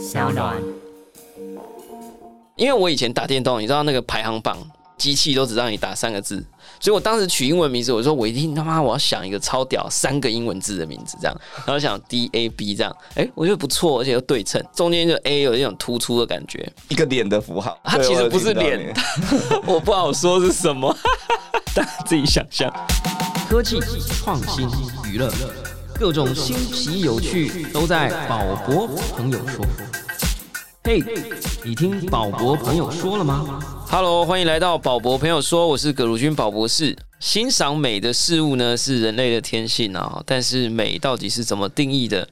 小暖。因为我以前打电动，你知道那个排行榜机器都只让你打三个字，所以我当时取英文名字，我说我一定他妈我要想一个超屌三个英文字的名字，这样，然后想 D A B 这样，哎，我觉得不错，而且又对称，中间就 A 有一种突出的感觉，一个脸的符号，它其实不是脸，我不好说是什么，大家自己想象。科技创新娱乐，各种新奇有趣都在宝博朋友说。嘿，你听宝博朋友说了吗？Hello，欢迎来到宝博朋友说，我是葛如君宝博士。欣赏美的事物呢，是人类的天性啊，但是美到底是怎么定义的？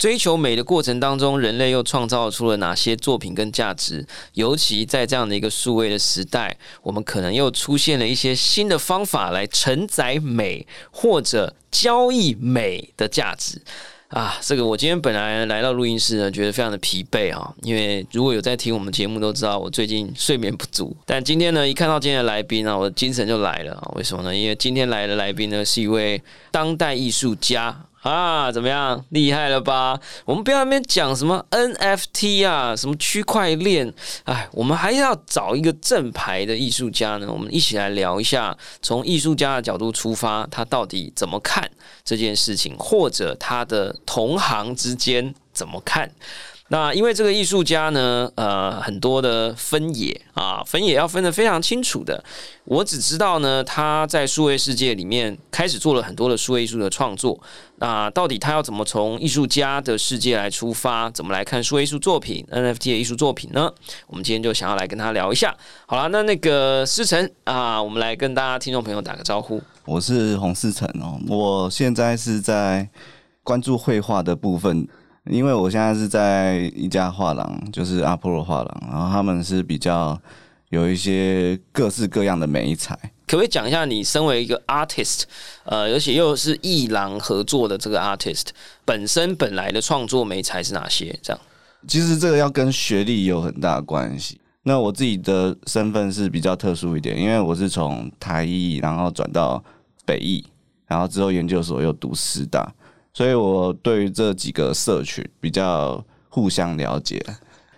追求美的过程当中，人类又创造出了哪些作品跟价值？尤其在这样的一个数位的时代，我们可能又出现了一些新的方法来承载美或者交易美的价值。啊，这个我今天本来来到录音室呢，觉得非常的疲惫啊，因为如果有在听我们节目都知道，我最近睡眠不足。但今天呢，一看到今天的来宾啊，我的精神就来了啊！为什么呢？因为今天来的来宾呢，是一位当代艺术家。啊，怎么样，厉害了吧？我们不要那边讲什么 NFT 啊，什么区块链，哎，我们还要找一个正牌的艺术家呢。我们一起来聊一下，从艺术家的角度出发，他到底怎么看这件事情，或者他的同行之间怎么看？那因为这个艺术家呢，呃，很多的分野啊，分野要分得非常清楚的。我只知道呢，他在数位世界里面开始做了很多的数位艺术的创作。那到底他要怎么从艺术家的世界来出发，怎么来看数位艺术作品、NFT 的艺术作品呢？我们今天就想要来跟他聊一下。好了，那那个思成啊，我们来跟大家听众朋友打个招呼。我是洪思成哦，我现在是在关注绘画的部分。因为我现在是在一家画廊，就是阿波罗画廊，然后他们是比较有一些各式各样的美彩。可不可以讲一下，你身为一个 artist，呃，而且又是艺廊合作的这个 artist，本身本来的创作美彩是哪些？这样，其实这个要跟学历有很大关系。那我自己的身份是比较特殊一点，因为我是从台艺，然后转到北艺，然后之后研究所又读师大。所以我对于这几个社群比较互相了解。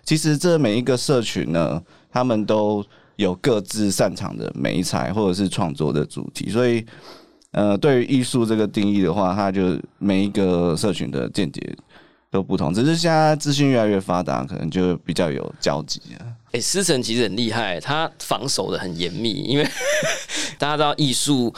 其实这每一个社群呢，他们都有各自擅长的美材或者是创作的主题。所以，呃，对于艺术这个定义的话，它就每一个社群的见解都不同。只是现在资讯越来越发达，可能就比较有交集了。哎，思成其实很厉害，他防守的很严密，因为 大家知道艺术。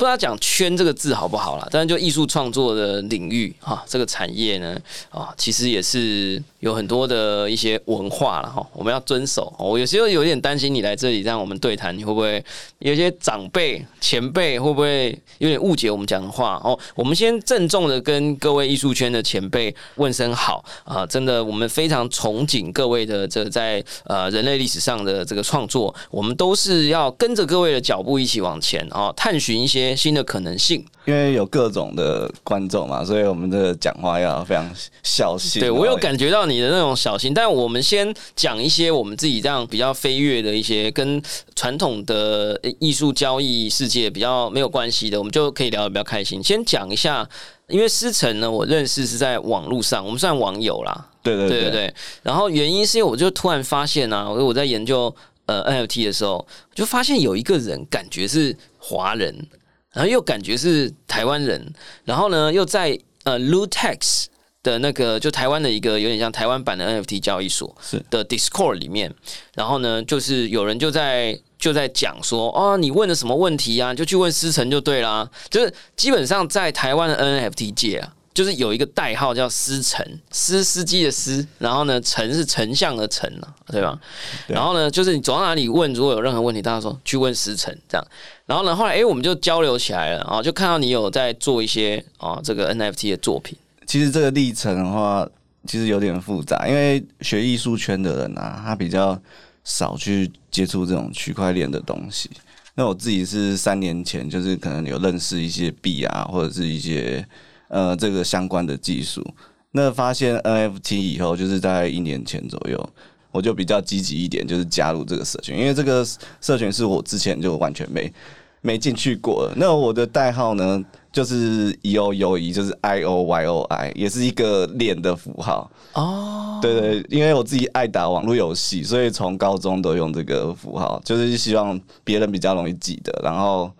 不知道讲“圈”这个字好不好啦，但是就艺术创作的领域哈，这个产业呢啊，其实也是有很多的一些文化了哈，我们要遵守哦。我有时候有点担心你来这里让我们对谈，你会不会有些长辈前辈会不会有点误解我们讲的话哦？我们先郑重的跟各位艺术圈的前辈问声好啊！真的，我们非常憧憬各位的这在呃人类历史上的这个创作，我们都是要跟着各位的脚步一起往前啊，探寻一些。新的可能性，因为有各种的观众嘛，所以我们的讲话要非常小心。对我有感觉到你的那种小心，但我们先讲一些我们自己这样比较飞跃的一些跟传统的艺术交易世界比较没有关系的，我们就可以聊得比较开心。先讲一下，因为思成呢，我认识是在网络上，我们算网友啦。对对对对。然后原因是因为我就突然发现啊，我我在研究呃 NFT 的时候，就发现有一个人感觉是华人。然后又感觉是台湾人，然后呢，又在呃 Lutex 的那个就台湾的一个有点像台湾版的 NFT 交易所的 Discord 里面，然后呢，就是有人就在就在讲说，哦，你问的什么问题啊？就去问思成就对啦。就是基本上在台湾的 NFT 界啊。就是有一个代号叫司成，司司机的司，然后呢，丞是丞相的丞啊，对吧？然后呢，就是你走到哪里问，如果有任何问题，大家说去问司成这样。然后呢，后来哎，我们就交流起来了啊，就看到你有在做一些啊这个 NFT 的作品。其实这个历程的话，其实有点复杂，因为学艺术圈的人啊，他比较少去接触这种区块链的东西。那我自己是三年前，就是可能有认识一些币啊，或者是一些。呃，这个相关的技术，那发现 NFT 以后，就是在一年前左右，我就比较积极一点，就是加入这个社群，因为这个社群是我之前就完全没没进去过。那我的代号呢，就是 E O U E，就是 I O Y O I，也是一个脸的符号。哦，对对，因为我自己爱打网络游戏，所以从高中都用这个符号，就是希望别人比较容易记得，然后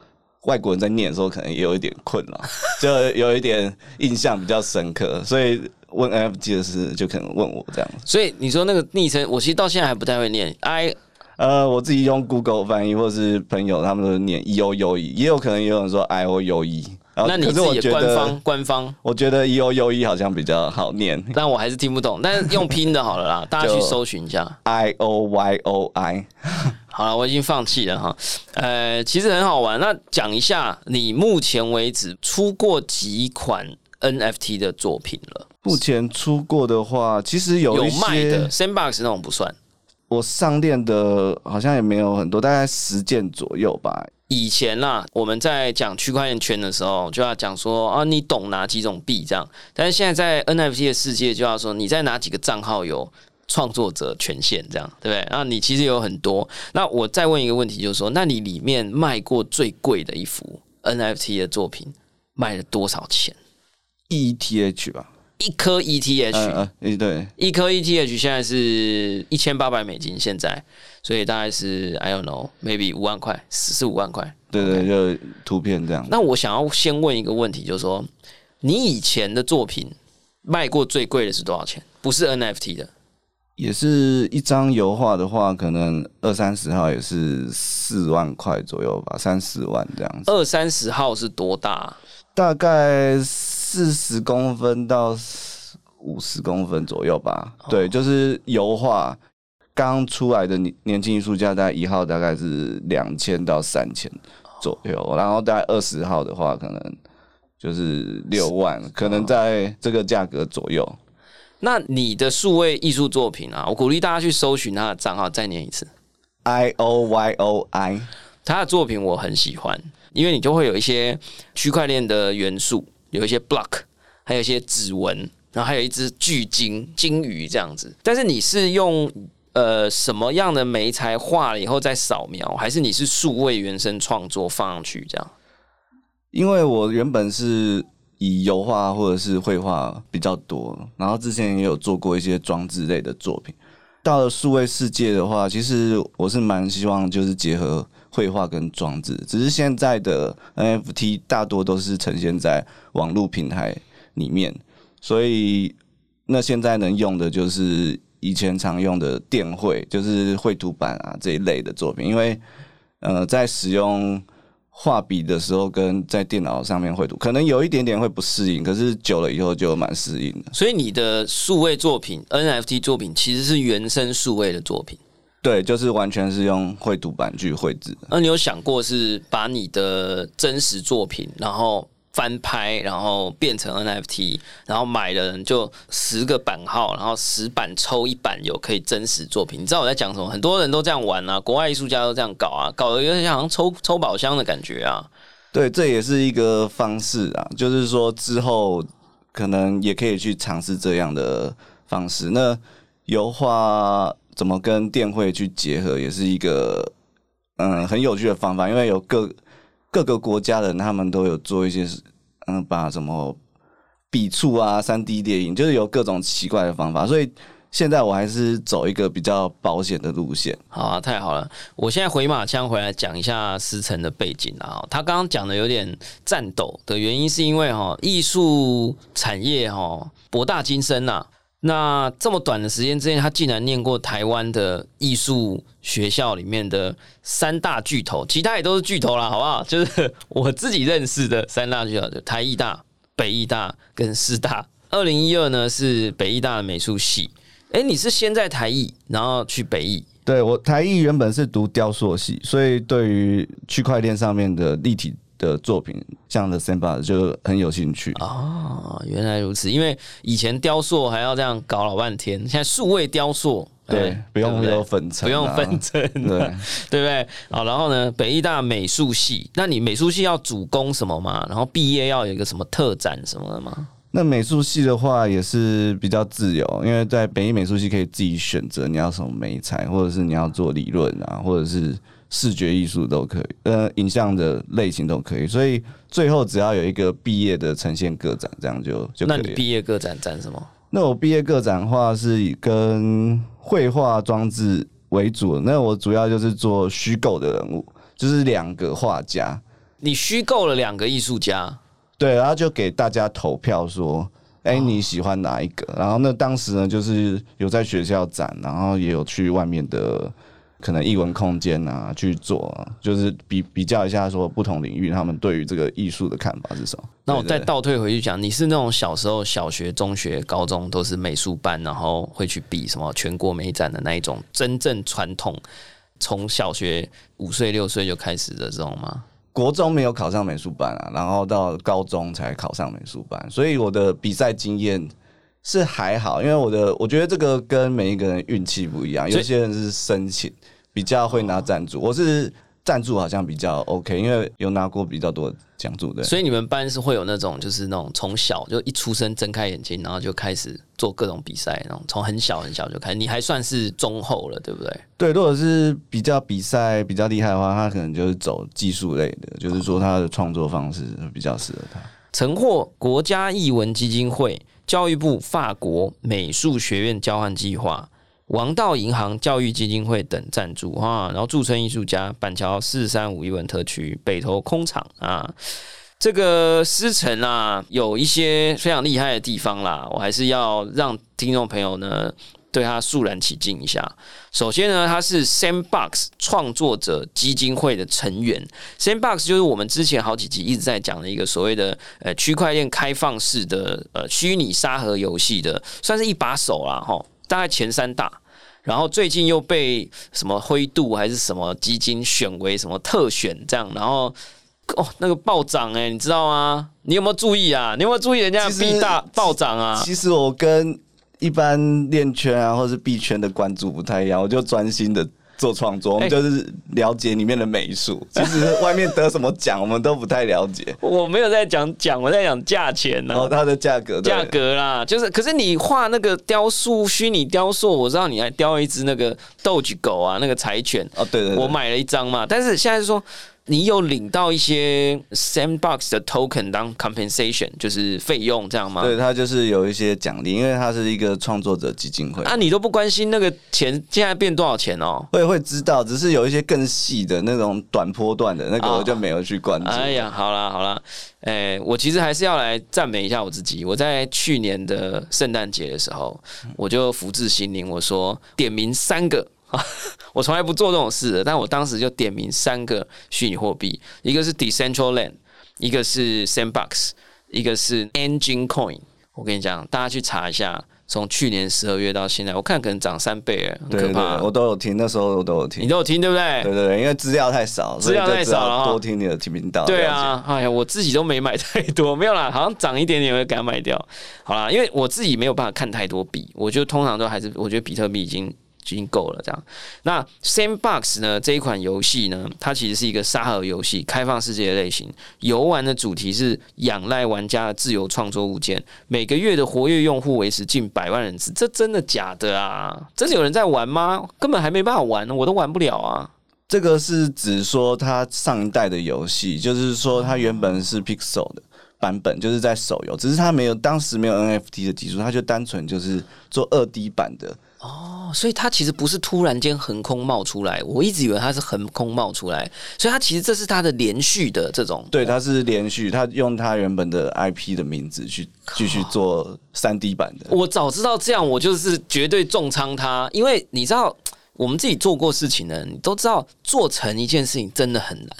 外国人在念的时候可能也有一点困扰，就有一点印象比较深刻，所以问 NFT 的事就可能问我这样。所以你说那个昵称，我其实到现在还不太会念 I 呃，我自己用 Google 翻译，或是朋友他们都念 E O U E，也有可能也有人说 I O U E。那你自己官觉得方官方，我觉得 E O U E 好像比较好念但我还是听不懂。但是用拼的好了啦，大家去搜寻一下。，I O Y O I。好了，我已经放弃了哈。呃，其实很好玩。那讲一下你目前为止出过几款 NFT 的作品了？目前出过的话，其实有有一些卖的，Sandbox 那种不算。我上链的好像也没有很多，大概十件左右吧。以前啦，我们在讲区块链圈的时候，就要讲说啊，你懂哪几种币这样。但是现在在 NFT 的世界，就要说你在哪几个账号有创作者权限，这样对不对？那你其实有很多。那我再问一个问题，就是说，那你里面卖过最贵的一幅 NFT 的作品卖了多少钱？ETH 吧，一颗 ETH，、嗯嗯，对，一颗 ETH 现在是一千八百美金，现在，所以大概是 I don't know，maybe 五万块，四五万块。对对，就图片这样。那我想要先问一个问题，就是说，你以前的作品卖过最贵的是多少钱？不是 NFT 的，也是一张油画的话，可能二三十号也是四万块左右吧，三四万这样子，二三十号是多大？大概四十公分到五十公分左右吧。对，就是油画刚出来的年年轻艺术家，大概一号大概是两千到三千左右，然后大概二十号的话，可能就是六万，可能在这个价格左右。那你的数位艺术作品啊，我鼓励大家去搜寻他的账号，再念一次。I O Y O I，他的作品我很喜欢，因为你就会有一些区块链的元素，有一些 block，还有一些指纹，然后还有一只巨鲸鲸鱼这样子。但是你是用呃什么样的媒材画了以后再扫描，还是你是数位原生创作放上去这样？因为我原本是以油画或者是绘画比较多，然后之前也有做过一些装置类的作品。到了数位世界的话，其实我是蛮希望就是结合绘画跟装置，只是现在的 NFT 大多都是呈现在网络平台里面，所以那现在能用的就是以前常用的电绘，就是绘图板啊这一类的作品，因为呃在使用画笔的时候跟在电脑上面绘图，可能有一点点会不适应，可是久了以后就蛮适应的。所以你的数位作品 NFT 作品其实是原生数位的作品。对，就是完全是用绘图板去绘制的。那你有想过是把你的真实作品，然后翻拍，然后变成 NFT，然后买的人就十个版号，然后十版抽一版有可以真实作品？你知道我在讲什么？很多人都这样玩啊，国外艺术家都这样搞啊，搞得有点像抽抽宝箱的感觉啊。对，这也是一个方式啊，就是说之后可能也可以去尝试这样的方式。那油画怎么跟电绘去结合，也是一个嗯很有趣的方法，因为有各各个国家的人，他们都有做一些把什么笔触啊、三 D 电影，就是有各种奇怪的方法，所以。现在我还是走一个比较保险的路线。好啊，太好了！我现在回马枪回来讲一下思成的背景啊。他刚刚讲的有点战斗的原因，是因为哈艺术产业哈博大精深呐、那这么短的时间之内，他竟然念过台湾的艺术学校里面的三大巨头，其他也都是巨头啦，好不好？就是我自己认识的三大巨头，就台艺大、北艺大跟师大。二零一二呢是北艺大的美术系。哎，你是先在台艺，然后去北艺，对我台艺原本是读雕塑系，所以对于区块链上面的立体的作品，像的 Samba 就很有兴趣。哦，原来如此。因为以前雕塑还要这样搞老半天，现在数位雕塑，对哎，不用对有粉尘、不用分。层，对，对不对？好，然后呢，北艺大美术系，那你美术系要主攻什么吗？然后毕业要有一个什么特展什么的吗？那美术系的话也是比较自由，因为在北艺美术系可以自己选择你要什么美材，或者是你要做理论啊，或者是视觉艺术都可以，呃，影像的类型都可以。所以最后只要有一个毕业的呈现个展，这样就就可以。那你毕业个展展什么？那我毕业个展的话是以跟绘画装置为主，那我主要就是做虚构的人物，就是两个画家，你虚构了两个艺术家，对，然后就给大家投票说，哎、你喜欢哪一个？然后那当时呢，就是有在学校展，然后也有去外面的可能艺文空间啊去做，就是比比较一下说不同领域他们对于这个艺术的看法是什么。那我再倒退回去讲，你是那种小时候小学、中学、高中都是美术班，然后会去比什么全国美展的那一种真正传统，从小学五岁六岁就开始的这种吗？国中没有考上美术班啊，然后到高中才考上美术班，所以我的比赛经验是还好，因为我的我觉得这个跟每一个人运气不一样，有些人是申请比较会拿赞助，我是赞助好像比较 OK，因为有拿过比较多奖助的。所以你们班是会有那种，就是那种从小就一出生睁开眼睛，然后就开始做各种比赛，那种从很小很小就开始。你还算是中后了，对不对？对，如果是比较比赛比较厉害的话，他可能就是走技术类的，就是说他的创作方式比较适合他。曾获国家艺文基金会、教育部法国美术学院交换计划、王道银行教育基金会等赞助哈，然后驻村艺术家板桥四三五一文特区北投空场啊。这个师承啊，有一些非常厉害的地方啦，我还是要让听众朋友呢对他肃然起敬一下。首先呢，他是 Sandbox 创作者基金会的成员。Sandbox 就是我们之前好几集一直在讲的一个所谓的呃区块链开放式的呃虚拟沙盒游戏的，算是一把手啦哈，大概前三大。然后最近又被什么灰度还是什么基金选为什么特选这样，然后哦那个暴涨哎、你知道吗？你有没有注意啊？你有没有注意人家币大暴涨啊？其实我跟一般链圈啊或是币圈的关注不太一样，我就专心的做创作，我们哎就是了解里面的美术。其实外面得什么奖，我们都不太了解。我没有在讲讲，我在讲价钱呢、然后它的价格，对。价格啦，就是可是你画那个雕塑，虚拟雕塑，我知道你还雕了一只那个斗鸡狗啊，那个柴犬，哦，对对对，我买了一张嘛，但是现在是说你有领到一些 Sandbox 的 token 当 compensation，就是费用这样吗？对它就是有一些奖励，因为它是一个创作者基金会。啊，你都不关心那个钱现在变多少钱哦？会会知道，只是有一些更细的那种短波段的那个，哦我就没有去关注。哎呀，好啦好啦，哎、我其实还是要来赞美一下我自己。我在去年的圣诞节的时候，我就福至心灵，我说点名三个。我从来不做这种事的，但我当时就点名三个虚拟货币，一个是 Decentraland，一个是 Sandbox，一个是 Engine Coin。我跟你讲，大家去查一下，从去年十二月到现在，我看可能涨三倍了，很可怕。对，我都有听，那时候我都有听你。都有听对不对？对对对，因为资料太少，资料太少了多听你的频道。对啊，哎呀，我自己都没买太多，没有啦，好像涨一点点我就给它卖掉。好啦，因为我自己没有办法看太多币，我就通常都还是我觉得比特币已经已经够了这样。那 Sandbox 呢这一款游戏呢，它其实是一个沙盒游戏，开放世界的类型。游玩的主题是仰赖玩家的自由创作物件，每个月的活跃用户维持近百万人次，这真的假的啊？真的有人在玩吗？根本还没办法玩，我都玩不了啊。这个是指说它上一代的游戏，就是说它原本是 Pixel 的版本，就是在手游，只是它没有当时没有 NFT 的技术，它就单纯就是做二 D 版的。哦，所以它其实不是突然间横空冒出来，我一直以为它是横空冒出来，所以它其实这是它的连续的这种。对，它是连续，它用它原本的 IP 的名字去继续做三 D 版的。我早知道这样，我就是绝对重仓它，因为你知道，我们自己做过事情的人，你都知道做成一件事情真的很难。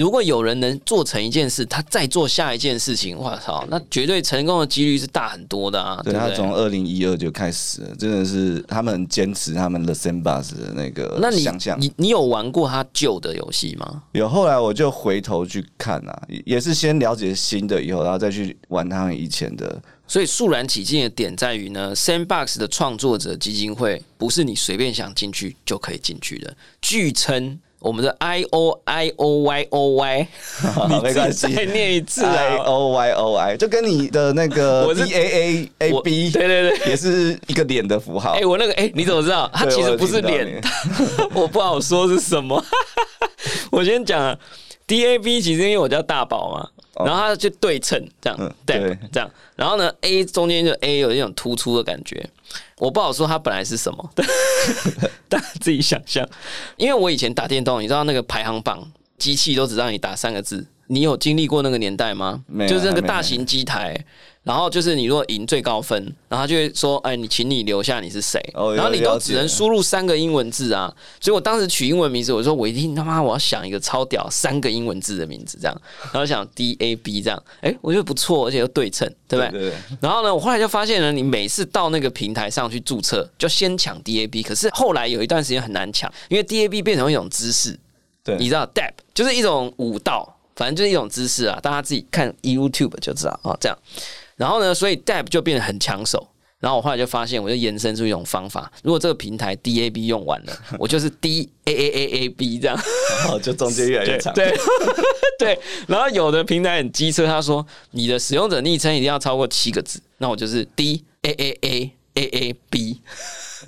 如果有人能做成一件事，他再做下一件事情，我操，那绝对成功的几率是大很多的啊！对？他从二零一二就开始了，真的是他们坚持他们的 Sandbox 的那个那你想象。你你有玩过他旧的游戏吗？有后来我就回头去看啊，也也是先了解新的以后，然后再去玩他们以前的。所以肃然起敬的点在于呢，Sandbox 的创作者基金会不是你随便想进去就可以进去的。据称，我们的 I O I O Y O Y，你 没关系再念一次 I 啊！O Y O I，就跟你的那个 我是 D A A A B，对对对也是一个脸的符号哎、。我那个哎、你怎么知道？它其实不是脸你，我不好说是什么。我先讲啊，D A B 其实因为我叫大宝嘛，哦然后它就对称这样，嗯对对，这样，然后呢 A 中间就 A 有一种突出的感觉，我不好说它本来是什么，大家自己想象。因为我以前打电动，你知道那个排行榜，机器都只让你打三个字。你有经历过那个年代吗？没有就是那个大型机台，然后就是你如果赢最高分，然后他就会说：“哎，你请你留下你是谁。哦然后你都只能输入三个英文字啊。所以我当时取英文名字，我说我一定他妈我要想一个超屌三个英文字的名字，这样，然后想 D A B 这样，哎、我觉得不错，而且又对称，对不对？然后呢，我后来就发现呢，你每次到那个平台上去注册，就先抢 DAB，可是后来有一段时间很难抢，因为 DAB 变成一种姿势，对你知道 DAB 就是一种舞蹈，反正就是一种姿势啊，大家自己看 YouTube 就知道啊，这样。然后呢，所以 DAB 就变得很抢手。然后我后来就发现，我就延伸出一种方法，如果这个平台 DAB 用完了，我就是 D A A A A B 这样。然后就中间越来越长。对 对，然后有的平台很机车，他说你的使用者昵称一定要超过七个字，那我就是 D A A A A A B。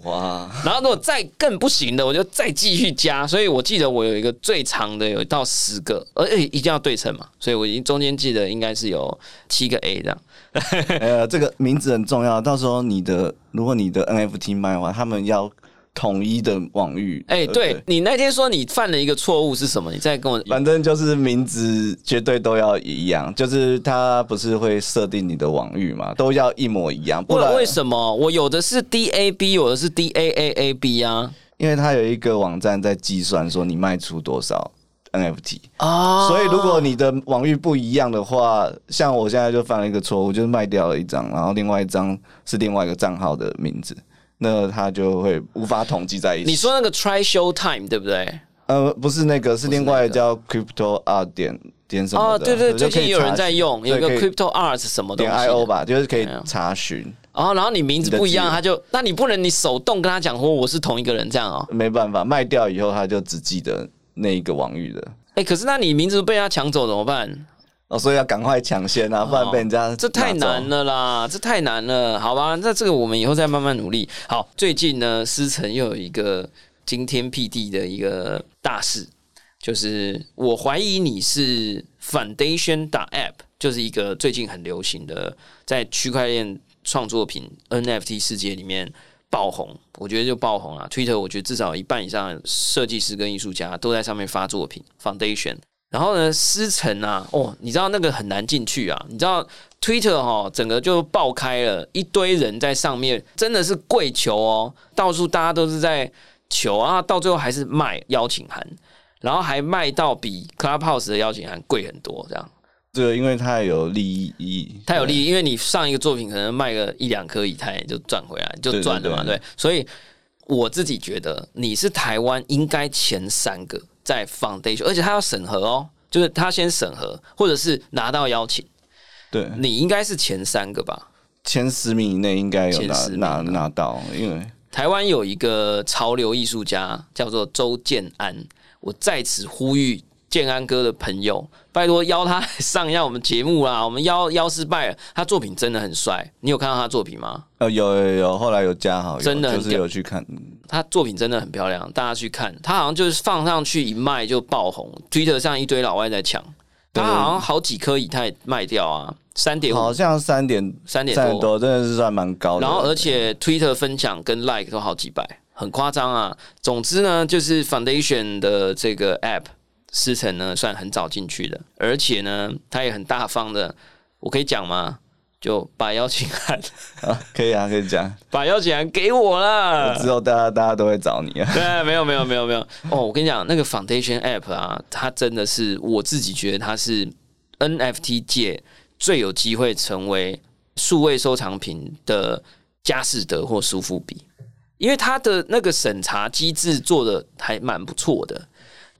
哇，然后如果再更不行的，我就再继续加。所以我记得我有一个最长的有到十个，而且一定要对称嘛，所以我已经中间记得应该是有七个 A 这样。呃，这个名字很重要。到时候你的如果你的 NFT 卖的话，他们要统一的网域。哎、不对你那天说你犯了一个错误是什么？你再跟我反正就是名字绝对都要一样，就是它不是会设定你的网域嘛，都要一模一样，不然为为什么我有的是 D A B，有的是 D A A A B 啊？因为它有一个网站在计算说你卖出多少 NFT，、哦所以如果你的网域不一样的话，像我现在就犯了一个错误，就是卖掉了一张，然后另外一张是另外一个账号的名字，那它就会无法统计在一起。你说那个 Try Show Time 对不对？呃，不是那个，是另外那个叫 Crypto Art 点点什么哦，对对，就最近有人在用，有个 Crypto Arts 什么东点西 I O。吧，就是可以查询。哦，然后你名字不一样，他就那你不能你手动跟他讲说我是同一个人这样哦。没办法，卖掉以后他就只记得那一个网域的。哎，可是那你名字被他抢走怎么办？哦，所以要赶快抢先啊，不然被人家、这太难。了啦，这太难了，好吧？那这个我们以后再慢慢努力。好，最近呢，思成又有一个惊天辟地的一个大事，就是我怀疑你是 Foundation 打 App，就是一个最近很流行的在区块链创作品 NFT 世界里面爆红。我觉得就爆红啊！Twitter 我觉得至少一半以上的设计师跟艺术家都在上面发作品。Foundation，然后呢，思成啊，哦，你知道那个很难进去啊，你知道 Twitter 哈、整个就爆开了，一堆人在上面，真的是跪求哦，到处大家都是在求啊，到最后还是卖邀请函，然后还卖到比 Clubhouse 的邀请函贵很多，这样。这个因为它有利益，它有利益，因为你上一个作品可能卖个一两颗以太就赚回来，就对对赚了嘛，对对。所以我自己觉得你是台湾应该前三个在 Foundation，而且他要审核哦，就是他先审核，或者是拿到邀请，对你应该是前三个吧。前十名以内应该有拿拿啊拿到，因为台湾有一个潮流艺术家叫做周建安，我在此呼吁建安哥的朋友，拜托邀他上一下我们节目啦。我们邀邀失败了，他作品真的很帅，你有看到他作品吗？呃有有有，后来有加好友，真的很屌有去看，他作品真的很漂亮，大家去看。他好像就是放上去一卖就爆红，Twitter 上一堆老外在抢。对他好像好几颗以太卖掉啊，三点、好像三点三点多，三点多，真的是算蛮高的。然后而且 Twitter 分享跟 Like 都好几百，很夸张啊。总之呢，就是 Foundation 的这个 App 思成呢算很早进去的，而且呢，他也很大方的，我可以讲吗？就把邀请函 啊，可以啊，可以讲，把邀请函给我了。之后大家大家都会找你啊。对，没有没有没有没有哦，我跟你讲，那个 Foundation App 啊，它真的是我自己觉得它是 NFT 界最有机会成为数位收藏品的佳士得或苏富比，因为它的那个审查机制做的还蛮不错的，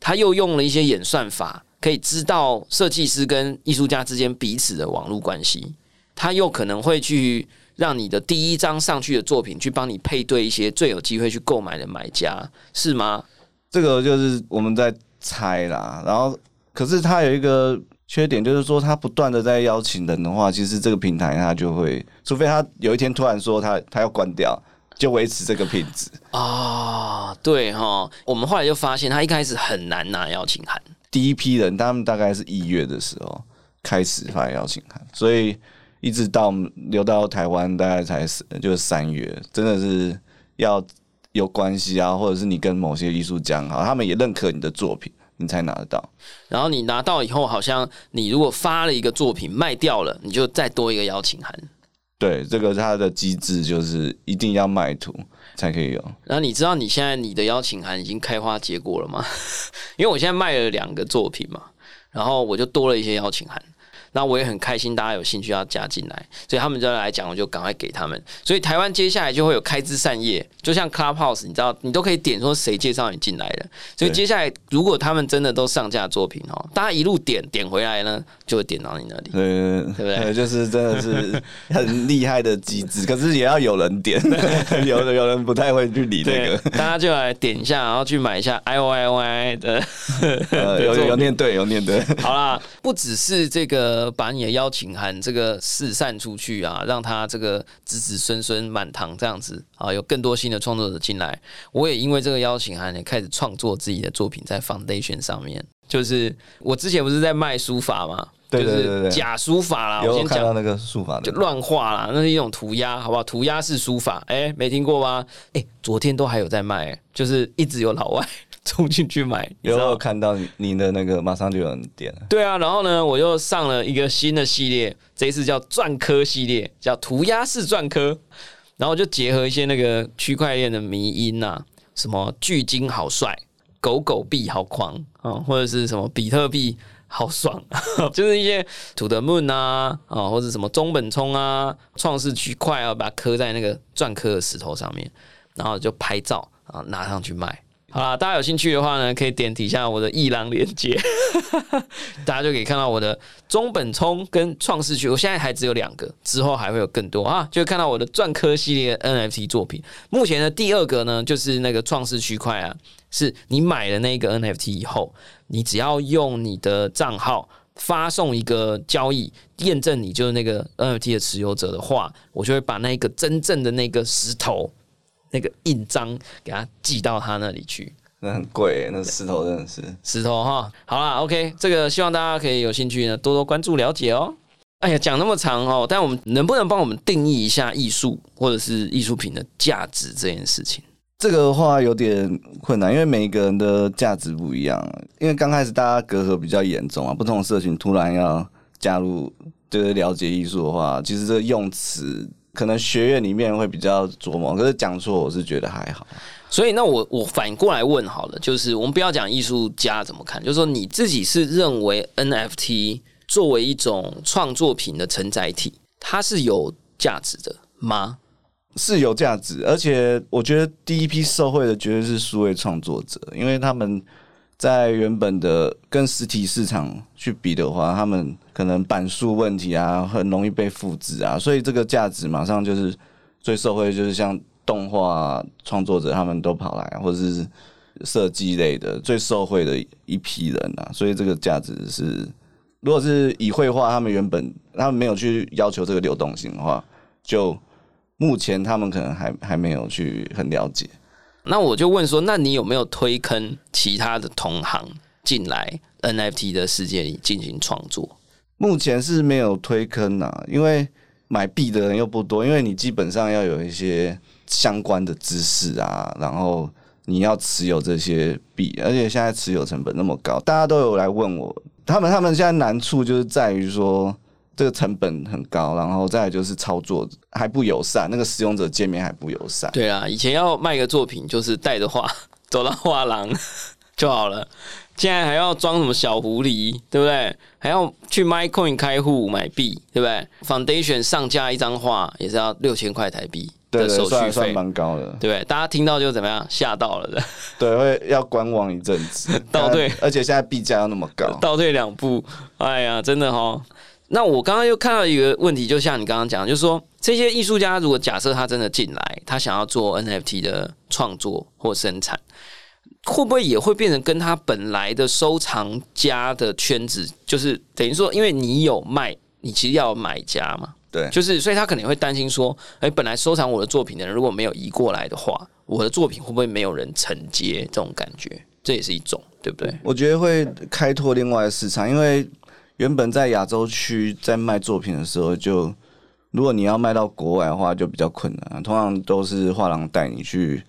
他又用了一些演算法，可以知道设计师跟艺术家之间彼此的网络关系，他又可能会去。让你的第一张上去的作品去帮你配对一些最有机会去购买的买家，是吗？这个就是我们在猜啦。然后，可是他有一个缺点，就是说他不断的在邀请人的话，其实这个平台它就会，除非他有一天突然说他他要关掉，就维持这个品质。啊，对哈，我们后来就发现，他一开始很难拿邀请函。第一批人，他们大概是一月的时候开始发邀请函，所以一直到留到台湾，大概才是就是三月，真的是要有关系啊，或者是你跟某些艺术家好，他们也认可你的作品，你才拿得到。然后你拿到以后，好像你如果发了一个作品卖掉了，你就再多一个邀请函。对，这个它的机制就是一定要卖图才可以有。然后你知道你现在你的邀请函已经开花结果了吗？因为我现在卖了两个作品嘛，然后我就多了一些邀请函。那我也很开心，大家有兴趣要加进来，所以他们就来讲，我就赶快给他们。所以台湾接下来就会有开枝散叶，就像 Clubhouse，你知道，你都可以点说谁介绍你进来的。所以接下来如果他们真的都上架作品哦，大家一路点点回来呢，就会点到你那里。嗯对不对？就是真的是 很厉害的机制，可是也要有人点，有的有人不太会去理那个，大家就来点一下，然后去买一下 I O I O I 的，有有念对，有念对。好啦，不只是这个。把你的邀请函这个四散出去啊，让他这个子子孙孙满堂这样子啊，有更多新的创作者进来。我也因为这个邀请函，也开始创作自己的作品在 Foundation 上面。就是我之前不是在卖书法吗？对对对对，假书法啦。我先讲到那个书法，就乱画啦，那是一种涂鸦，好不好？涂鸦式书法，哎，没听过吗？哎，昨天都还有在卖，就是一直有老外。冲进去买，有没有看到你的那个？马上就有人点了。对啊，然后呢，我又上了一个新的系列，这一次叫篆刻系列，叫涂鸦式篆刻。然后就结合一些那个区块链的迷因呐，什么巨鲸好帅，狗狗币好狂啊，或者是什么比特币好爽，就是一些土的 moon 啊啊，或者什么中本聪啊，创世区块啊，把它刻在那个篆刻的石头上面，然后就拍照啊，拿上去卖。好啦，大家有兴趣的话呢，可以点底下我的艺廊链接，大家就可以看到我的中本聪跟创世区。我现在还只有两个，之后还会有更多啊，就会看到我的篆刻系列 NFT 作品。目前的第二个呢，就是那个创世区块啊，是你买了那个 NFT 以后，你只要用你的账号发送一个交易验证你就是那个 NFT 的持有者的话，我就会把那个真正的那个石头。那个印章给他寄到他那里去，那很贵，那石头真的是石头哈。好啦 o k 这个希望大家可以有兴趣呢，多多关注了解哦。哎呀，讲那么长哦，但我们能不能帮我们定义一下艺术或者是艺术品的价值这件事情？这个话有点困难，因为每一个人的价值不一样。因为刚开始大家隔阂比较严重啊，不同的社群突然要加入，就是了解艺术的话，其实这用词。可能学院里面会比较琢磨，可是讲错，我是觉得还好。所以那我我反过来问好了，就是我们不要讲艺术家怎么看，就是说你自己是认为 NFT 作为一种创作品的承载体，它是有价值的吗？是有价值，而且我觉得第一批受惠的绝对是数位创作者，因为他们。在原本的跟实体市场去比的话，他们可能版数问题啊，很容易被复制啊，所以这个价值马上就是最受惠，就是像动画创作者他们都跑来，或者是设计类的最受惠的一批人啊，所以这个价值是，如果是以绘画，他们原本他们没有去要求这个流动性的话，就目前他们可能还还没有去很了解。那我就问说，那你有没有推坑其他的同行进来 NFT 的世界里进行创作？目前是没有推坑啊，因为买币的人又不多，因为你基本上要有一些相关的知识啊，然后你要持有这些币，而且现在持有成本那么高，大家都有来问我，他们他们现在难处就是在于说。这个成本很高，然后再来就是操作还不友善，那个使用者界面还不友善。对啊，以前要卖个作品，就是带着画走到画廊 就好了，现在还要装什么小狐狸，对不对？还要去 MyCoin 开户买币，对不对？Foundation 上架一张画也是要六千块台币的手续费，蛮高的，对？大家听到就怎么样？吓到了的，对，会要观望一阵子，倒退，而且现在币价又那么高，倒退两步，哎呀，真的哈。那我刚刚又看到一个问题，就像你刚刚讲，就是说这些艺术家如果假设他真的进来，他想要做 NFT 的创作或生产，会不会也会变成跟他本来的收藏家的圈子，就是等于说，因为你有卖，你其实要有买家嘛，对，就是所以他可能会担心说，哎，本来收藏我的作品的人如果没有移过来的话，我的作品会不会没有人承接？这种感觉，这也是一种，对不对？我觉得会开拓另外的市场，因为原本在亚洲区在卖作品的时候，就如果你要卖到国外的话，就比较困难，通常都是画廊带你去。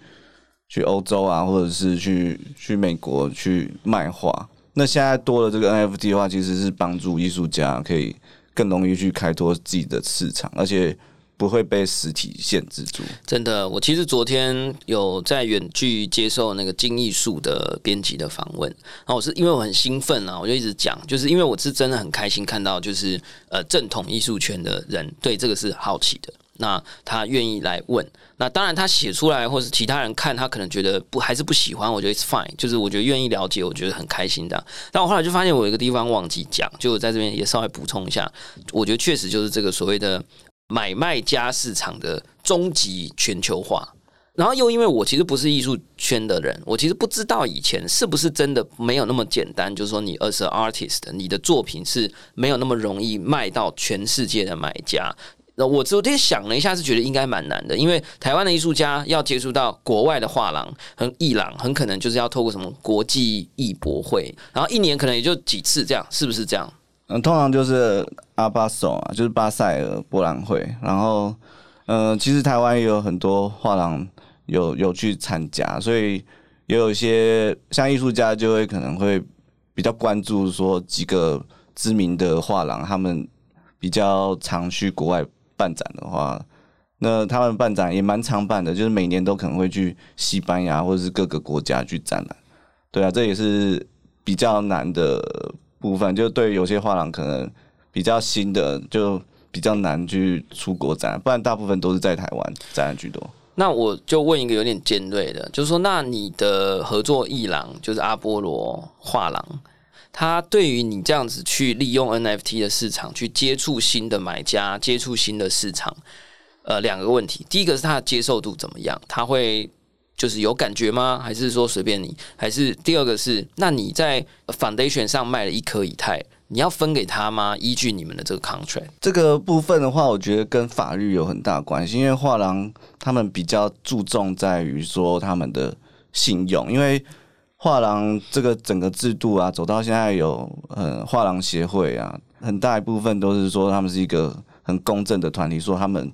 去欧洲啊，或者是去去美国去卖画。那现在多了这个 NFT 的话，其实是帮助艺术家可以更容易去开拓自己的市场，而且不会被实体限制住。真的，我其实昨天有在远距接受那个金艺术的编辑的访问，然后我是因为我很兴奋啊，我就一直讲，就是因为我是真的很开心看到，就是呃正统艺术圈的人对这个是好奇的。那他愿意来问，那当然他写出来，或是其他人看他可能觉得不还是不喜欢，我觉得 it's fine，就是我觉得愿意了解，我觉得很开心的。但我后来就发现我有一个地方忘记讲，就我在这边也稍微补充一下，我觉得确实就是这个所谓的买卖家市场的终极全球化。然后又因为我其实不是艺术圈的人，我其实不知道以前是不是真的没有那么简单，就是说你 as artist，你的作品是没有那么容易卖到全世界的买家。那我昨天想了一下，是觉得应该蛮难的，因为台湾的艺术家要接触到国外的画廊和艺廊，很可能就是要透过什么国际艺博会，然后一年可能也就几次这样，是不是这样？嗯，通常就是阿巴索啊，就是巴塞尔博览会，然后，嗯，其实台湾也有很多画廊有有去参加，所以也有一些像艺术家就会可能会比较关注说几个知名的画廊，他们比较常去国外。办展的话，那他们办展也蛮常办的，就是每年都可能会去西班牙或者是各个国家去展览。对啊，这也是比较难的部分，就对有些画廊可能比较新的，就比较难去出国展，不然大部分都是在台湾展览居多。那我就问一个有点尖锐的，就是说，那你的合作艺廊就是阿波罗画廊。他对于你这样子去利用 NFT 的市场去接触新的买家、接触新的市场，呃，两个问题。第一个是他的接受度怎么样？他会就是有感觉吗？还是说随便你？还是第二个是，那你在 Foundation 上卖了一颗以太，你要分给他吗？依据你们的这个 contract，这个部分的话，我觉得跟法律有很大关系，因为画廊他们比较注重在于说他们的信用，因为。画廊这个整个制度啊，走到现在有呃画廊协会啊，很大一部分都是说他们是一个很公正的团体，说他们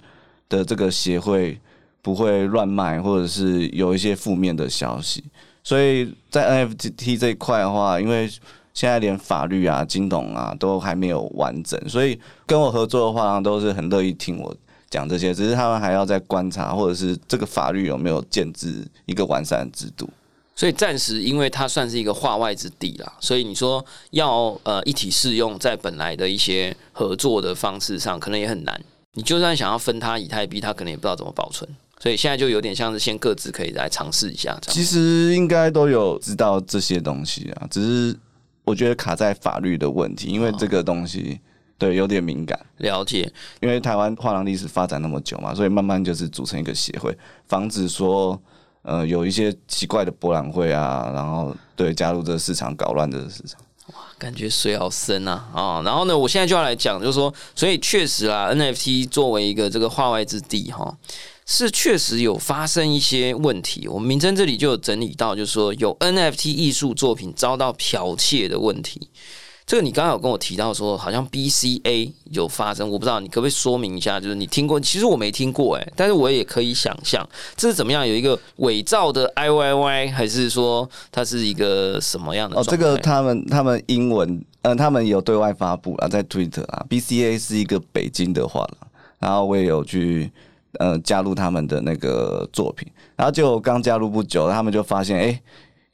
的这个协会不会乱卖，或者是有一些负面的消息。所以在 NFT 这一块的话，因为现在连法律啊、金融啊都还没有完整，所以跟我合作的画廊都是很乐意听我讲这些，只是他们还要再观察，或者是这个法律有没有建制一个完善的制度。所以暂时，因为它算是一个化外之地啦，所以你说要呃一体适用在本来的一些合作的方式上，可能也很难。你就算想要分它以太币，它可能也不知道怎么保存。所以现在就有点像是先各自可以来尝试一下。其实应该都有知道这些东西啊，只是我觉得卡在法律的问题，因为这个东西对有点敏感。了解，因为台湾画廊历史发展那么久嘛，所以慢慢就是组成一个协会，防止说。呃，有一些奇怪的博览会啊，然后对加入这个市场搞乱这个市场，哇，感觉水好深啊啊！然后呢，我现在就要来讲，就是说，所以确实啊，NFT 作为一个这个画外之地哈，是确实有发生一些问题。我们名称这里就有整理到，就是说有 NFT 艺术作品遭到剽窃的问题。这个你刚刚有跟我提到说，好像 BCA 有发生，我不知道你可不可以说明一下？就是你听过，其实我没听过哎，但是我也可以想象这是怎么样？有一个伪造的 IYY，还是说它是一个什么样的？哦，这个他们他们英文，嗯，他们有对外发布啊，在 Twitter 啊，BCA 是一个北京的话了，然后我也有去呃加入他们的那个作品，然后就刚加入不久，他们就发现哎，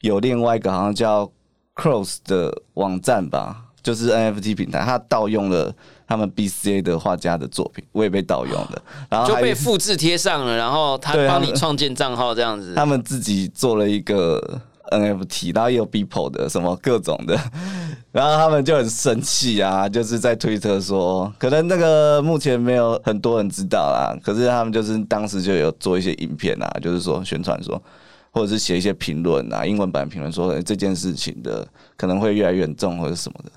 有另外一个好像叫。Cross 的网站吧，就是 NFT 平台，他盗用了他们 BCA 的画家的作品，我也被盗用了，然后就被复制贴上了，然后他帮你创建账号这样子。他们自己做了一个 NFT，然后也有 Beeple 的什么各种的，然后他们就很生气啊，就是在推特说，可能那个目前没有很多人知道啦，可是他们就是当时就有做一些影片啊，就是说宣传说。或者是写一些评论啊，英文版评论说、这件事情的可能会越来越重或者什么的。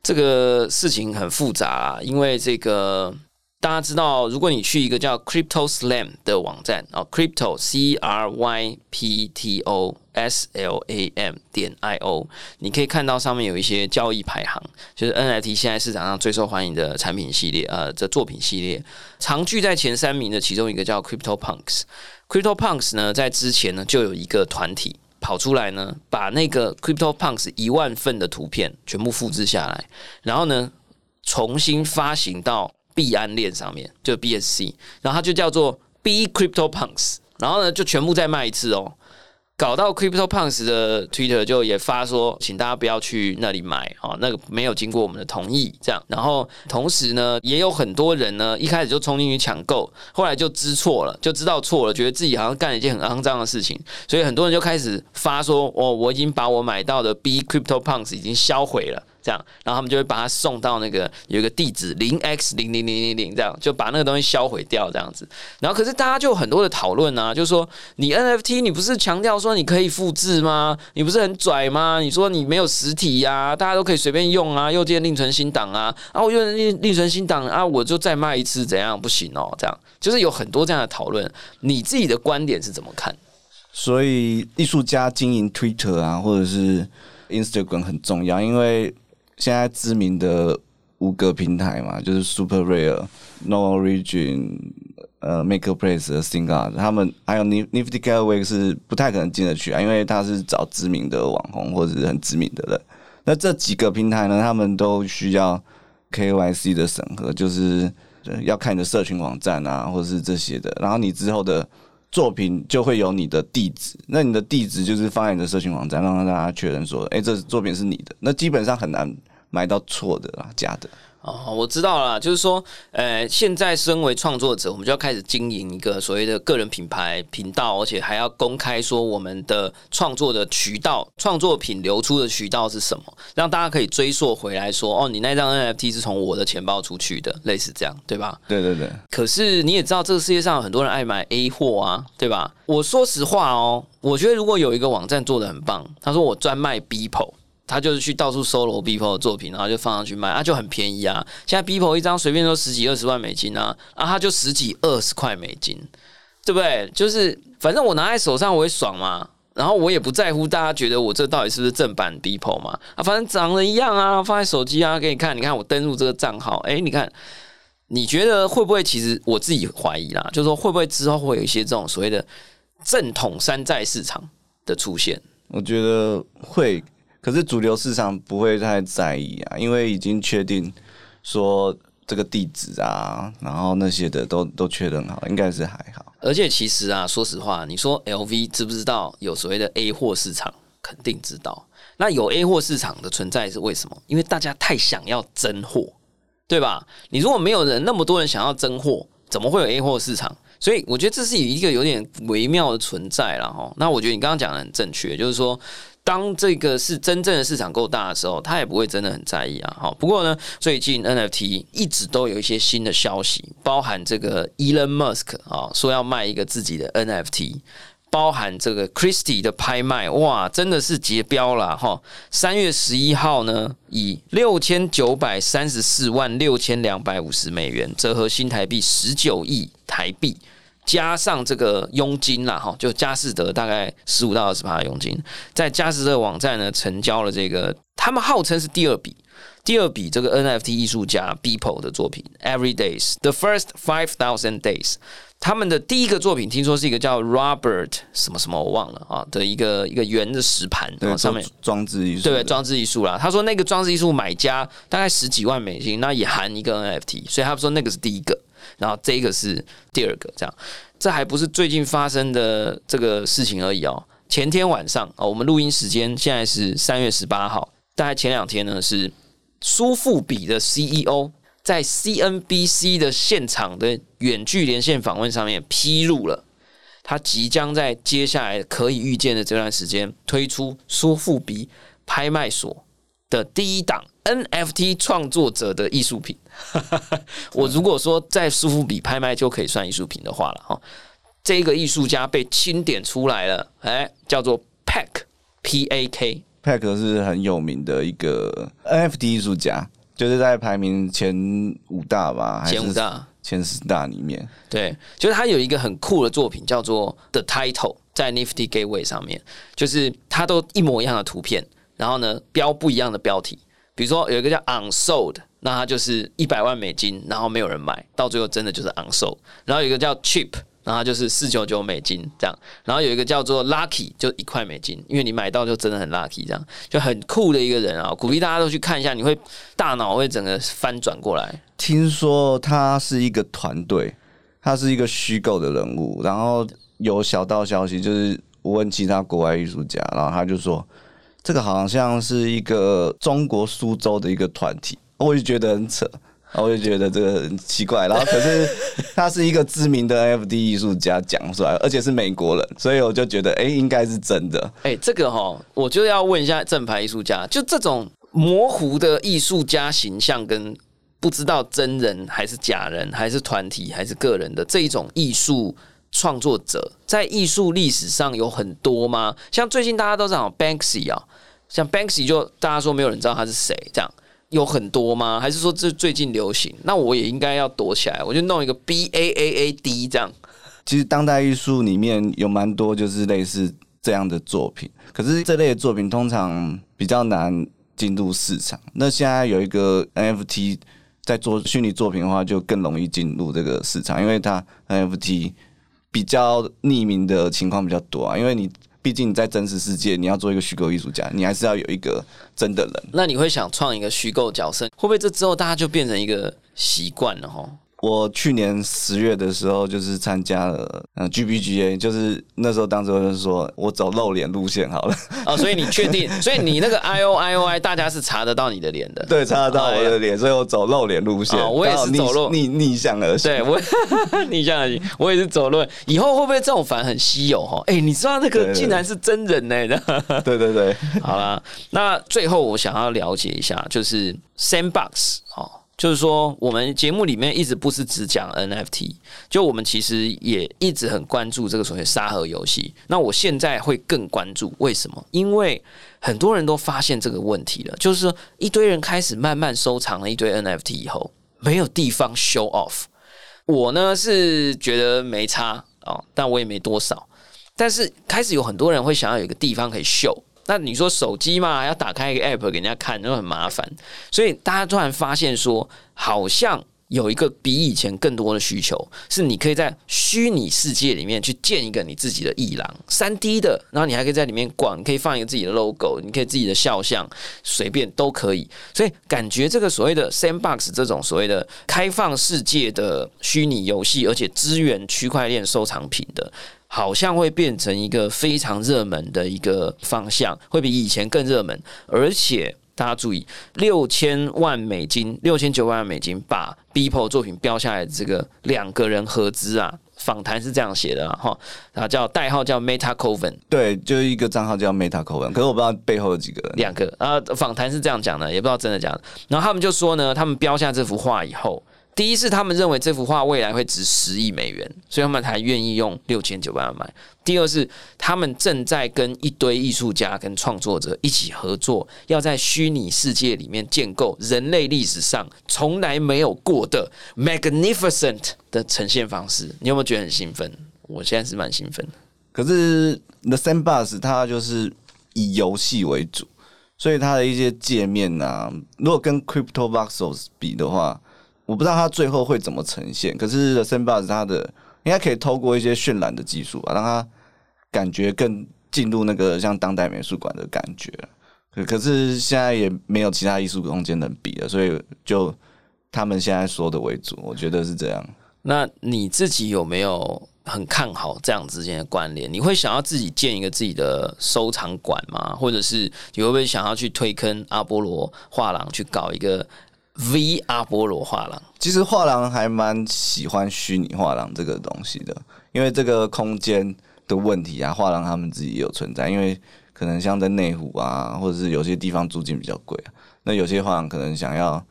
这个事情很复杂，因为这个大家知道，如果你去一个叫 Crypto Slam 的网站啊，Crypto C R Y P T O S L A M 点 I O，你可以看到上面有一些交易排行，就是 NFT 现在市场上最受欢迎的产品系列，呃，这作品系列，常居在前三名的其中一个叫 Crypto Punks。Crypto Punks 呢，在之前呢就有一个团体跑出来呢，把那个 Crypto Punks 一万份的图片全部复制下来，然后呢重新发行到币安链上面，就 BSC，然后它就叫做 B Crypto Punks，然后呢就全部再卖一次哦。搞到 Crypto Punks 的 Twitter 就也发说，请大家不要去那里买哦，那个没有经过我们的同意，这样。然后同时呢，也有很多人呢，一开始就冲进去抢购，后来就知错了，就知道错了，觉得自己好像干了一件很肮脏的事情，所以很多人就开始发说，哦，我已经把我买到的 B Crypto Punks 已经销毁了。这样，然后他们就会把它送到那个有一个地址零 x 零零零零零，这样就把那个东西销毁掉，这样子。然后，可是大家就有很多的讨论啊，就是说你 NFT 你不是强调说你可以复制吗？你不是很拽吗？你说你没有实体呀、大家都可以随便用啊，右键另存新档啊，啊，我用另另存新档啊，我就再卖一次，怎样不行哦？这样就是有很多这样的讨论，你自己的观点是怎么看？所以艺术家经营 Twitter 啊，或者是 Instagram 很重要，因为现在知名的五个平台嘛，就是 Super Rare、No Origin、呃 Makerplace、Singa，他们还有 Nif- Nifty Gateway 是不太可能进得去啊，因为他是找知名的网红或者是很知名的人。那这几个平台呢，他们都需要 KYC 的审核，就是要看你的社群网站啊，或者是这些的。然后你之后的作品就会有你的地址，那你的地址就是放在你的社群网站，让大家确认说，哎、这作品是你的。那基本上很难买到错的啦，假的。哦，我知道了，就是说，呃，现在身为创作者，我们就要开始经营一个所谓的个人品牌频道，而且还要公开说我们的创作的渠道、创作品流出的渠道是什么，让大家可以追溯回来说，哦，你那张 NFT 是从我的钱包出去的，类似这样，对吧？对对对，可是你也知道，这个世界上有很多人爱买 A 货啊，对吧？我说实话哦，我觉得如果有一个网站做的很棒，他说我专卖 BPO。他就是去到处搜罗 BPO 的作品，然后就放上去卖，啊，就很便宜啊。现在 BPO 一张随便都十几二十万美金啊，啊，他就十几二十块美金，对不对？就是反正我拿在手上我会爽嘛，然后我也不在乎大家觉得我这到底是不是正版 BPO 嘛，啊，反正长得一样啊，放在手机啊给你看，你看我登录这个账号，哎，你看。你觉得会不会？其实我自己怀疑啦，就是说会不会之后会有一些这种所谓的正统山寨市场的出现？我觉得会，可是主流市场不会太在意啊，因为已经确定说这个地址啊，然后那些的都都确认好，应该是还好。而且其实啊，说实话，你说 LV 知不知道有所谓的 A 货市场？肯定知道。那有 A 货市场的存在是为什么？因为大家太想要真货，对吧？你如果没有人那么多人想要真货，怎么会有 A 货市场？所以我觉得这是一个有点微妙的存在了哈。那我觉得你刚刚讲的很正确，就是说，当这个是真正的市场够大的时候，他也不会真的很在意啊。好，不过呢，最近 NFT 一直都有一些新的消息，包含这个 Elon Musk 啊说要卖一个自己的 NFT。包含这个 Christie 的拍卖，哇，真的是结标了哈！三月十一号呢，以六千九百三十四万六千两百五十美元，折合新台币十九亿台币，加上这个佣金啦，哈，就佳士得大概十五到二十趴的佣金，在佳士得网站呢成交了这个，他们号称是第二笔。第二笔这个 NFT 艺术家 Beeple 的作品 Every Days The First Five Thousand Days，他们的第一个作品听说是一个叫 Robert 什么什么我忘了啊的一个一个圆的石盘，上面装置艺术，对装置艺术啦。他说那个装置艺术买家大概十几万美金，那也含一个 NFT，所以他说那个是第一个，然后这个是第二个，这样这还不是最近发生的这个事情而已哦。前天晚上哦，我们录音时间现在是三月十八号，大概前两天呢是苏富比的 CEO 在 CNBC 的现场的远距连线访问上面披露了。他即将在接下来可以预见的这段时间推出苏富比拍卖所的第一档 NFT 创作者的艺术品。我如果说在苏富比拍卖就可以算艺术品的话了哈，这个艺术家被钦点出来了，哎，叫做 Pack P A K。Pack 是很有名的一个 NFT 艺术家，就是在排名前五大吧，还是前五大，前十大里面。对，就是他有一个很酷的作品，叫做 The Title，在 Nifty Gateway 上面，就是他都一模一样的图片，然后呢标不一样的标题，比如说有一个叫 Unsold，那它就是一百万美金，然后没有人买，到最后真的就是 Unsold，然后有一个叫 Cheap。然后就是四九九美金这样，然后有一个叫做 Lucky，就一块美金，因为你买到就真的很 lucky，这样就很酷的一个人啊！鼓励大家都去看一下，你会大脑会整个翻转过来。听说他是一个团队，他是一个虚构的人物，然后有小道消息，就是我问其他国外艺术家，然后他就说这个好像是一个中国苏州的一个团体，我就觉得很扯。我就觉得这个很奇怪，然后可是他是一个知名的 NFT 艺术家讲出来，而且是美国人，所以我就觉得哎、应该是真的。哎、这个哈，我就要问一下正牌艺术家，就这种模糊的艺术家形象跟不知道真人还是假人，还是团体还是个人的这一种艺术创作者，在艺术历史上有很多吗？像最近大家都在讲 Banksy 啊，像 Banksy 就大家说没有人知道他是谁，这样有很多吗？还是说这最近流行？那我也应该要躲起来，我就弄一个 B A A A D 这样。其实当代艺术里面有蛮多就是类似这样的作品，可是这类的作品通常比较难进入市场。那现在有一个 NFT 在做虚拟作品的话，就更容易进入这个市场，因为它 NFT 比较匿名的情况比较多啊。因为你毕竟你在真实世界，你要做一个虚构艺术家，你还是要有一个真的人。那你会想创一个虚构角色，会不会这之后大家就变成一个习惯了哈？我去年十月的时候，就是参加了嗯 GBGA，就是那时候当时我就说我走露脸路线好了，哦，所以你确定？所以你那个 I O I O I，大家是查得到你的脸的。对，查得到我的脸，所以我走露脸路线。哦我也是走露逆逆向而行。对我，逆向而行，我也是走路。以后会不会这种反很稀有哈？哎、你知道那个竟然是真人呢、对对对，好啦，那最后我想要了解一下，就是 Sandbox 哦，就是说我们节目里面一直不是只讲 NFT，就我们其实也一直很关注这个所谓沙盒游戏。那我现在会更关注，为什么？因为很多人都发现这个问题了，就是说一堆人开始慢慢收藏了一堆 NFT 以后，没有地方 show off。我呢是觉得没差哦，但我也没多少。但是开始有很多人会想要有一个地方可以秀。那你说手机嘛，要打开一个 app 给人家看，那很麻烦。所以大家突然发现说，好像有一个比以前更多的需求，是你可以在虚拟世界里面去建一个你自己的艺廊，三 D 的，然后你还可以在里面逛，你可以放一个自己的 logo，你可以自己的肖像，随便都可以。所以感觉这个所谓的 sandbox 这种所谓的开放世界的虚拟游戏，而且支援区块链收藏品的。好像会变成一个非常热门的一个方向，会比以前更热门，而且大家注意，六千万美金、六千九百万美金把 Beeple 作品标下来这个两个人合资啊，访谈是这样写的啊哈，然后叫代号叫 Meta Coven，对，就是一个账号叫 Meta Coven，，可是我不知道背后有几个人。两个啊，访谈是这样讲的，也不知道真的假的。然后他们就说呢，他们标下这幅画以后，第一是他们认为这幅画未来会值十亿美元，所以他们才愿意用六千九百万买。第二是他们正在跟一堆艺术家跟创作者一起合作，要在虚拟世界里面建构人类历史上从来没有过的 magnificent 的呈现方式。你有没有觉得很兴奋？我现在是蛮兴奋的。可是 The Sandbox 它就是以游戏为主，所以它的一些界面啊，如果跟 Crypto Voxels 比的话，我不知道它最后会怎么呈现。可是 The Sandbox 它的应该可以透过一些渲染的技术啊，让它感觉更进入那个像当代美术馆的感觉。可可是现在也没有其他艺术空间能比了，所以就他们现在说的为主，我觉得是这样。那你自己有没有很看好这样之间的关联？你会想要自己建一个自己的收藏馆吗？或者是你会不会想要去推坑阿波罗画廊去搞一个 V 阿波罗画廊？其实画廊还蛮喜欢虚拟画廊这个东西的，因为这个空间的问题啊，画廊他们自己也有存在。因为可能像在内湖啊，或者是有些地方租金比较贵啊，那有些画廊可能想要，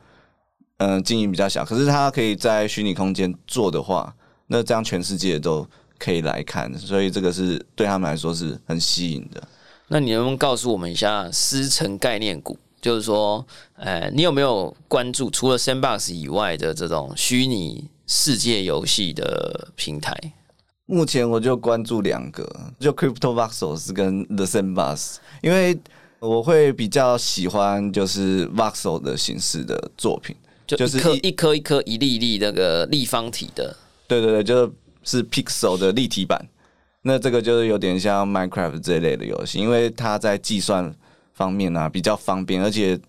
嗯、经营比较小，可是他可以在虚拟空间做的话，那这样全世界都可以来看，所以这个是对他们来说是很吸引的。那你能不能告诉我们一下师承概念股？就是说，呃，你有没有关注除了 Sandbox 以外的这种虚拟世界游戏的平台？目前我就关注两个，就 Crypto Voxels 跟 The Sandbox，因为我会比较喜欢就是 Voxel 的形式的作品，就就是一颗一一颗一颗一粒一粒那个立方体的，对对对，就是是 Pixel 的立体版。那这个就是有点像 Minecraft 这一类的游戏，因为它在计算方面啊比较方便，而且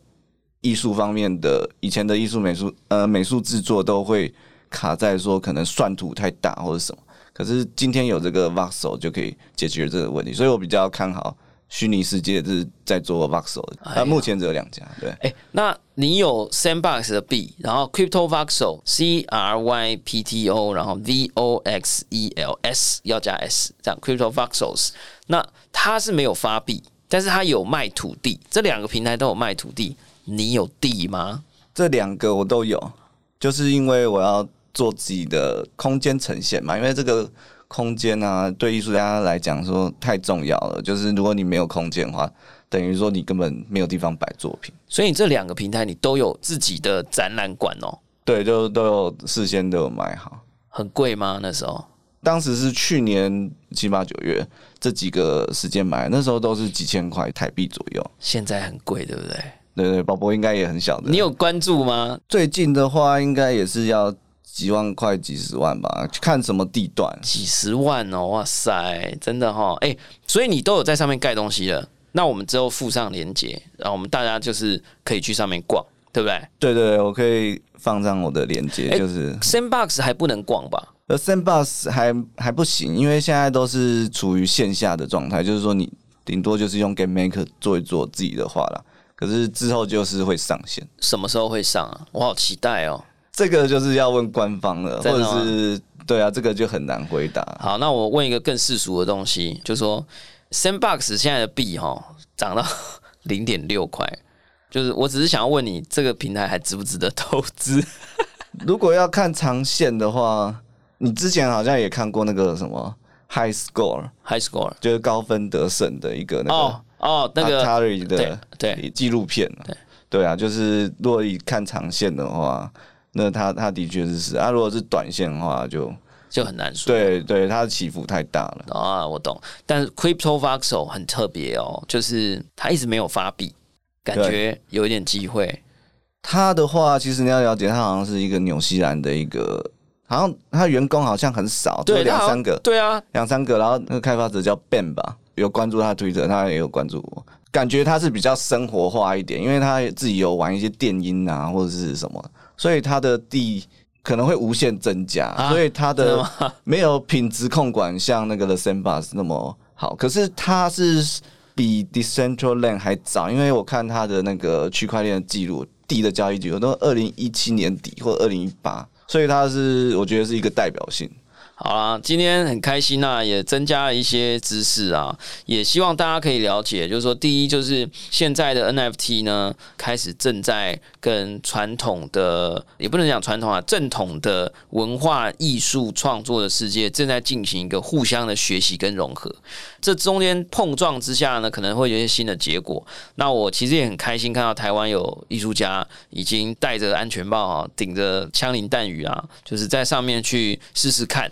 艺术方面的以前的艺术美术呃美术制作都会卡在说可能算图太大或者什么，可是今天有这个 Voxel 就可以解决这个问题，所以我比较看好虚拟世界是在做 Voxel 那，目前只有两家，对。哎、那你有 Sandbox 的币，然后 Crypto Voxel C R Y P T O，然后 V O X E L S 要加 S，这样 Crypto Voxels。那它是没有发币，但是他有卖土地，这两个平台都有卖土地。你有地吗？这两个我都有，就是因为我要做自己的空间呈现嘛，因为这个空间啊，对艺术家来讲说太重要了。就是如果你没有空间的话，等于说你根本没有地方摆作品。所以你这两个平台你都有自己的展览馆哦，对，就都有事先都有买好。很贵吗？那时候当时是去年七八九月这几个时间买，那时候都是几千块台币左右。现在很贵，对不对？对对，宝宝应该也很晓得。你有关注吗？最近的话，应该也是要几万块、几十万吧，看什么地段。几十万哦，哇塞，真的哈、哦，哎、所以你都有在上面盖东西了。那我们之后附上链接，然后我们大家就是可以去上面逛，对不对对对对，我可以放上我的链接，哎就是？Sandbox 还不能逛吧？呃，Sandbox 还还不行，因为现在都是处于线下的状态，就是说你顶多就是用 Game Maker 做一做自己的画啦。可是之后就是会上线，什么时候会上啊？我好期待哦。这个就是要问官方了，或者是对啊，这个就很难回答。好，那我问一个更世俗的东西，就说 Sandbox 现在的币哈涨到 零点六块，就是我只是想要问你，这个平台还值不值得投资？如果要看长线的话，你之前好像也看过那个什么 High Score，High score 就是高分得胜的一个那个哦哦，那个 Atari 对的对，纪录片对对啊，就是如果以看长线的话，那他他的确是是啊，如果是短线的话就，就很难说。对对，它的起伏太大了。啊，我懂。但是 Crypto Voxel 很特别哦，就是它一直没有发币，感觉有一点机会。它的话，其实你要了解，它好像是一个纽西兰的一个，好像他员工好像很少，只有对，两三个，对啊，两三个。然后那个开发者叫 Ben 吧，有关注他的推特，他也有关注我。感觉他是比较生活化一点，因为他自己有玩一些电音啊或者是什么，所以他的地可能会无限增加，啊所以他的？没有品质控管像那个 The Sandbox 那么好。可是他是比 Decentraland 还早，因为我看他的那个区块链的记录，地的交易记录都二零一七年底或二零一八，所以它是我觉得是一个代表性。好啦，今天很开心啊，也增加了一些知识啊，也希望大家可以了解，就是说，第一就是现在的 NFT 呢，开始正在跟传统的，也不能讲传统啊，正统的文化艺术创作的世界正在进行一个互相的学习跟融合。这中间碰撞之下呢，可能会有一些新的结果。那我其实也很开心看到台湾有艺术家已经戴着安全帽啊，顶着枪林弹雨啊，就是在上面去试试看。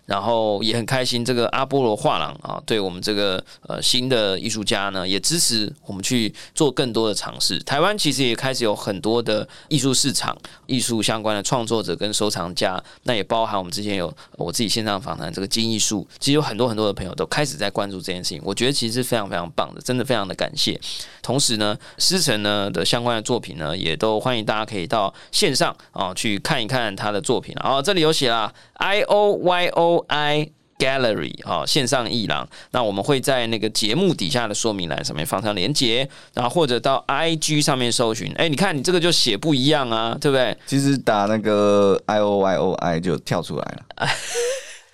然后也很开心，这个阿波罗画廊啊，对我们这个呃新的艺术家呢，也支持我们去做更多的尝试。台湾其实也开始有很多的艺术市场、艺术相关的创作者跟收藏家，那也包含我们之前有我自己线上访谈这个金艺术，其实有很多很多的朋友都开始在关注这件事情，我觉得其实是非常非常棒的，真的非常的感谢。同时呢，师承呢的相关的作品呢，也都欢迎大家可以到线上啊去看一看他的作品。啊这里有写啦，I O Y O I。Gallery 啊，线上艺廊，那我们会在那个节目底下的说明栏上面放上链接，然后或者到 IG 上面搜寻。哎，你看你这个就写不一样啊，对不对？其实打那个 I O Y O I 就跳出来了，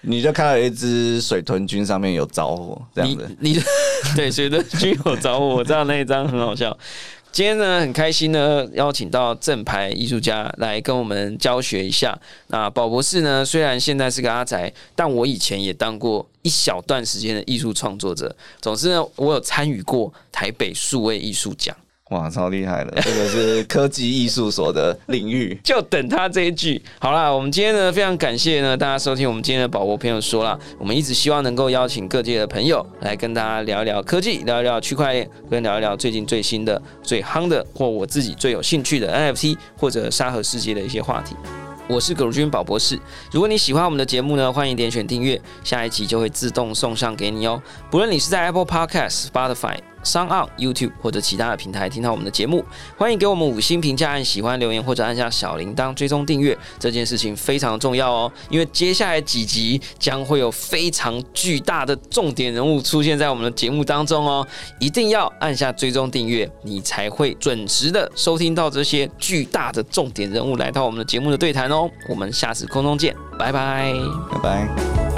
你就看到有一只水豚君上面有着火这样你子。你对水豚君有着火，我知道那一张很好笑。今天呢，很开心呢，邀请到正牌艺术家来跟我们教学一下。那宝博士呢，虽然现在是个阿宅，但我以前也当过一小段时间的艺术创作者。总之呢，我有参与过台北数位艺术奖。哇，超厉害的！这个是科技艺术所的领域，就等他这一句。好啦，我们今天呢非常感谢呢大家收听我们今天的宝博朋友说了，我们一直希望能够邀请各界的朋友来跟大家聊一聊科技，聊一聊区块链，跟聊一聊最近最新的、最夯的或我自己最有兴趣的 NFT 或者沙盒世界的一些话题。我是葛如君宝博士。如果你喜欢我们的节目呢，欢迎点选订阅，下一集就会自动送上给你哦。不论你是在 Apple Podcast、Spotify。上岸 YouTube 或者其他的平台听到我们的节目，欢迎给我们五星评价，按喜欢留言或者按下小铃铛追踪订阅，这件事情非常重要哦。因为接下来几集将会有非常巨大的重点人物出现在我们的节目当中哦，一定要按下追踪订阅，你才会准时的收听到这些巨大的重点人物来到我们的节目的对谈哦。我们下次空中见，拜拜，拜拜。